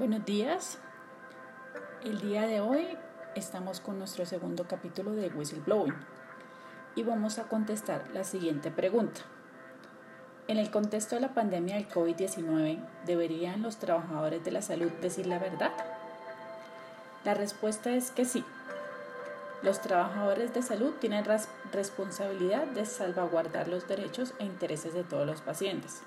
Buenos días. El día de hoy estamos con nuestro segundo capítulo de Whistleblowing y vamos a contestar la siguiente pregunta. En el contexto de la pandemia del COVID-19, ¿deberían los trabajadores de la salud decir la verdad? La respuesta es que sí. Los trabajadores de salud tienen responsabilidad de salvaguardar los derechos e intereses de todos los pacientes.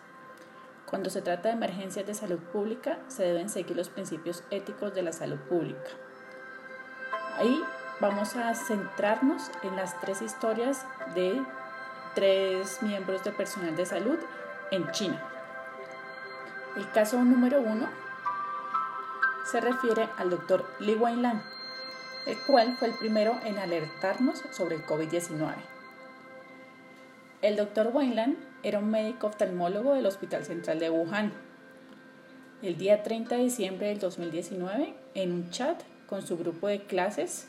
Cuando se trata de emergencias de salud pública, se deben seguir los principios éticos de la salud pública. Ahí vamos a centrarnos en las tres historias de tres miembros de personal de salud en China. El caso número uno se refiere al doctor Li Wenlan, el cual fue el primero en alertarnos sobre el COVID-19. El doctor Weinland era un médico oftalmólogo del Hospital Central de Wuhan. El día 30 de diciembre del 2019, en un chat con su grupo de clases,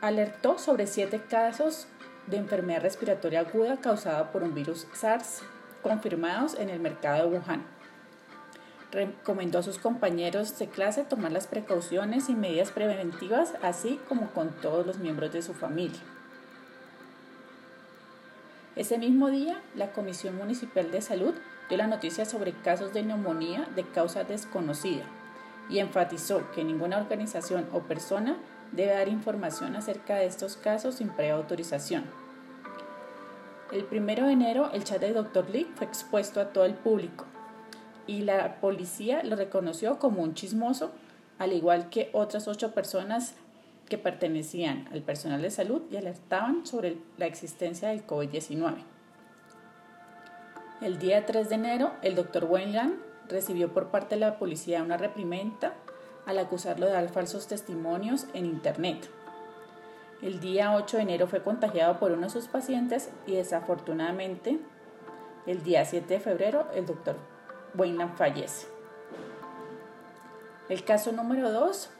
alertó sobre siete casos de enfermedad respiratoria aguda causada por un virus SARS confirmados en el mercado de Wuhan. Recomendó a sus compañeros de clase tomar las precauciones y medidas preventivas, así como con todos los miembros de su familia. Ese mismo día, la Comisión Municipal de Salud dio la noticia sobre casos de neumonía de causa desconocida y enfatizó que ninguna organización o persona debe dar información acerca de estos casos sin previa autorización. El 1 de enero, el chat de Dr. Lee fue expuesto a todo el público y la policía lo reconoció como un chismoso, al igual que otras ocho personas que pertenecían al personal de salud y alertaban sobre la existencia del COVID-19. El día 3 de enero, el doctor Weinland recibió por parte de la policía una reprimenda al acusarlo de dar falsos testimonios en Internet. El día 8 de enero fue contagiado por uno de sus pacientes y desafortunadamente el día 7 de febrero el doctor Weinland fallece. El caso número 2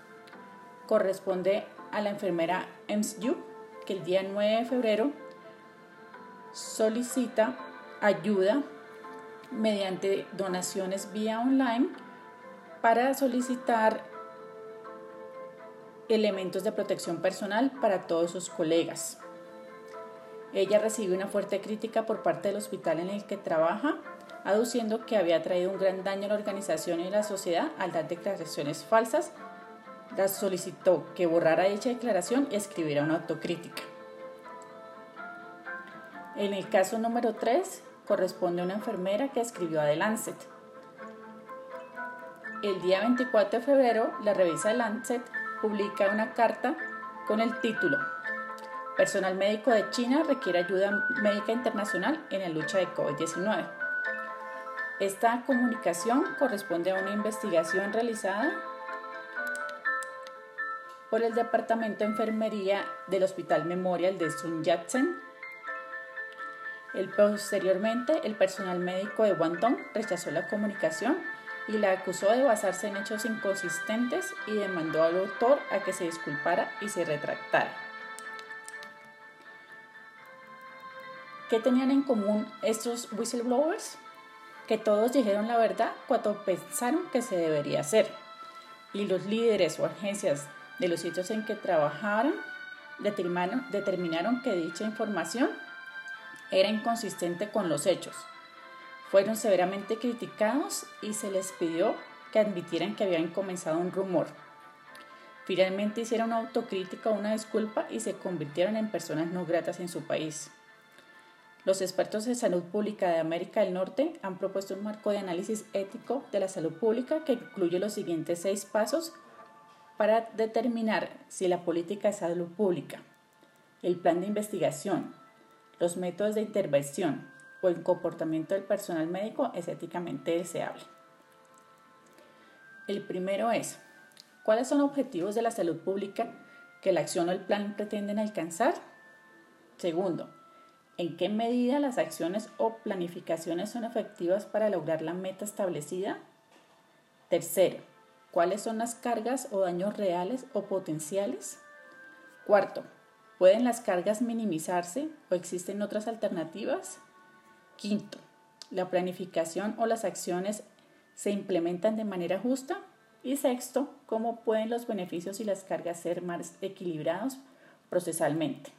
corresponde a la enfermera Yu, que el día 9 de febrero solicita ayuda mediante donaciones vía online para solicitar elementos de protección personal para todos sus colegas. Ella recibió una fuerte crítica por parte del hospital en el que trabaja, aduciendo que había traído un gran daño a la organización y a la sociedad al dar declaraciones falsas la solicitó que borrara dicha declaración y escribiera una autocrítica. En el caso número 3 corresponde a una enfermera que escribió a The Lancet. El día 24 de febrero, la revista The Lancet publica una carta con el título Personal médico de China requiere ayuda médica internacional en la lucha de COVID-19. Esta comunicación corresponde a una investigación realizada por el Departamento de Enfermería del Hospital Memorial de Sun Yat-sen. Posteriormente, el personal médico de Guangdong rechazó la comunicación y la acusó de basarse en hechos inconsistentes y demandó al autor a que se disculpara y se retractara. ¿Qué tenían en común estos whistleblowers? Que todos dijeron la verdad cuando pensaron que se debería hacer. Y los líderes o agencias de los sitios en que trabajaron determinaron, determinaron que dicha información era inconsistente con los hechos. Fueron severamente criticados y se les pidió que admitieran que habían comenzado un rumor. Finalmente hicieron una autocrítica una disculpa y se convirtieron en personas no gratas en su país. Los expertos de salud pública de América del Norte han propuesto un marco de análisis ético de la salud pública que incluye los siguientes seis pasos para determinar si la política de salud pública, el plan de investigación, los métodos de intervención o el comportamiento del personal médico es éticamente deseable. El primero es, ¿cuáles son los objetivos de la salud pública que la acción o el plan pretenden alcanzar? Segundo, ¿en qué medida las acciones o planificaciones son efectivas para lograr la meta establecida? Tercero, ¿Cuáles son las cargas o daños reales o potenciales? Cuarto, ¿pueden las cargas minimizarse o existen otras alternativas? Quinto, la planificación o las acciones se implementan de manera justa y sexto, cómo pueden los beneficios y las cargas ser más equilibrados procesalmente.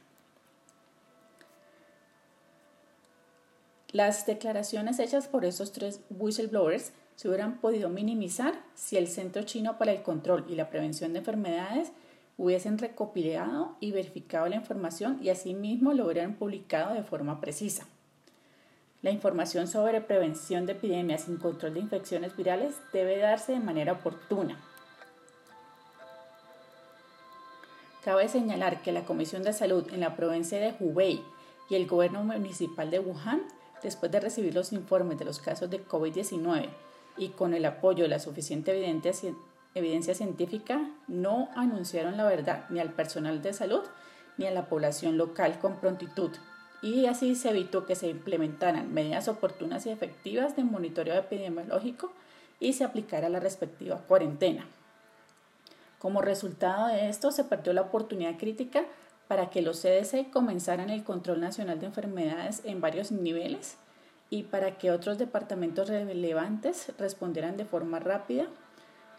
Las declaraciones hechas por estos tres whistleblowers se hubieran podido minimizar si el Centro Chino para el Control y la Prevención de Enfermedades hubiesen recopilado y verificado la información y asimismo lo hubieran publicado de forma precisa. La información sobre prevención de epidemias y control de infecciones virales debe darse de manera oportuna. Cabe señalar que la Comisión de Salud en la provincia de Hubei y el gobierno municipal de Wuhan, después de recibir los informes de los casos de COVID-19 y con el apoyo de la suficiente evidencia, evidencia científica, no anunciaron la verdad ni al personal de salud ni a la población local con prontitud y así se evitó que se implementaran medidas oportunas y efectivas de monitoreo epidemiológico y se aplicara la respectiva cuarentena. Como resultado de esto, se perdió la oportunidad crítica para que los CDC comenzaran el control nacional de enfermedades en varios niveles y para que otros departamentos relevantes respondieran de forma rápida,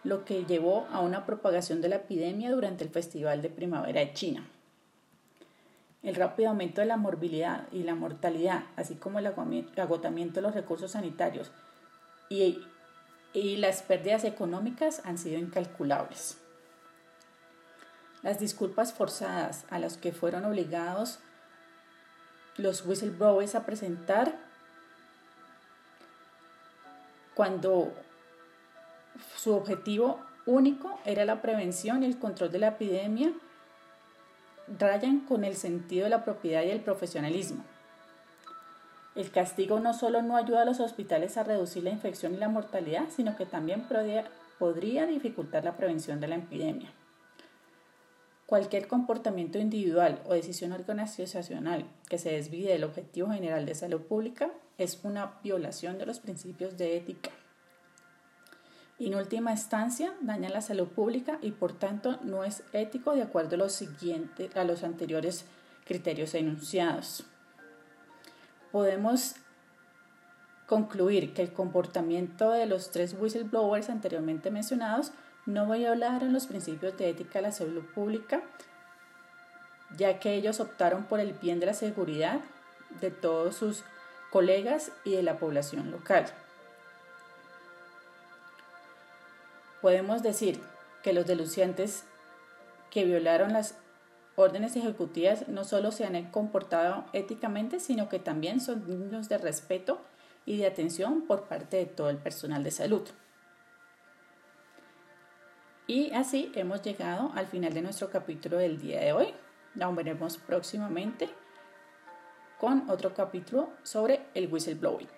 lo que llevó a una propagación de la epidemia durante el Festival de Primavera de China. El rápido aumento de la morbilidad y la mortalidad, así como el agotamiento de los recursos sanitarios y, y las pérdidas económicas han sido incalculables. Las disculpas forzadas a las que fueron obligados los whistleblowers a presentar cuando su objetivo único era la prevención y el control de la epidemia, rayan con el sentido de la propiedad y el profesionalismo. El castigo no solo no ayuda a los hospitales a reducir la infección y la mortalidad, sino que también podría dificultar la prevención de la epidemia. Cualquier comportamiento individual o decisión organizacional que se desvíe del objetivo general de salud pública es una violación de los principios de ética. En última instancia, daña la salud pública y por tanto no es ético de acuerdo a los, a los anteriores criterios enunciados. Podemos concluir que el comportamiento de los tres whistleblowers anteriormente mencionados no voy a hablar en los principios de ética de la salud pública, ya que ellos optaron por el bien de la seguridad de todos sus colegas y de la población local. Podemos decir que los denunciantes que violaron las órdenes ejecutivas no solo se han comportado éticamente, sino que también son dignos de respeto y de atención por parte de todo el personal de salud. Y así hemos llegado al final de nuestro capítulo del día de hoy. Nos veremos próximamente con otro capítulo sobre el whistleblowing.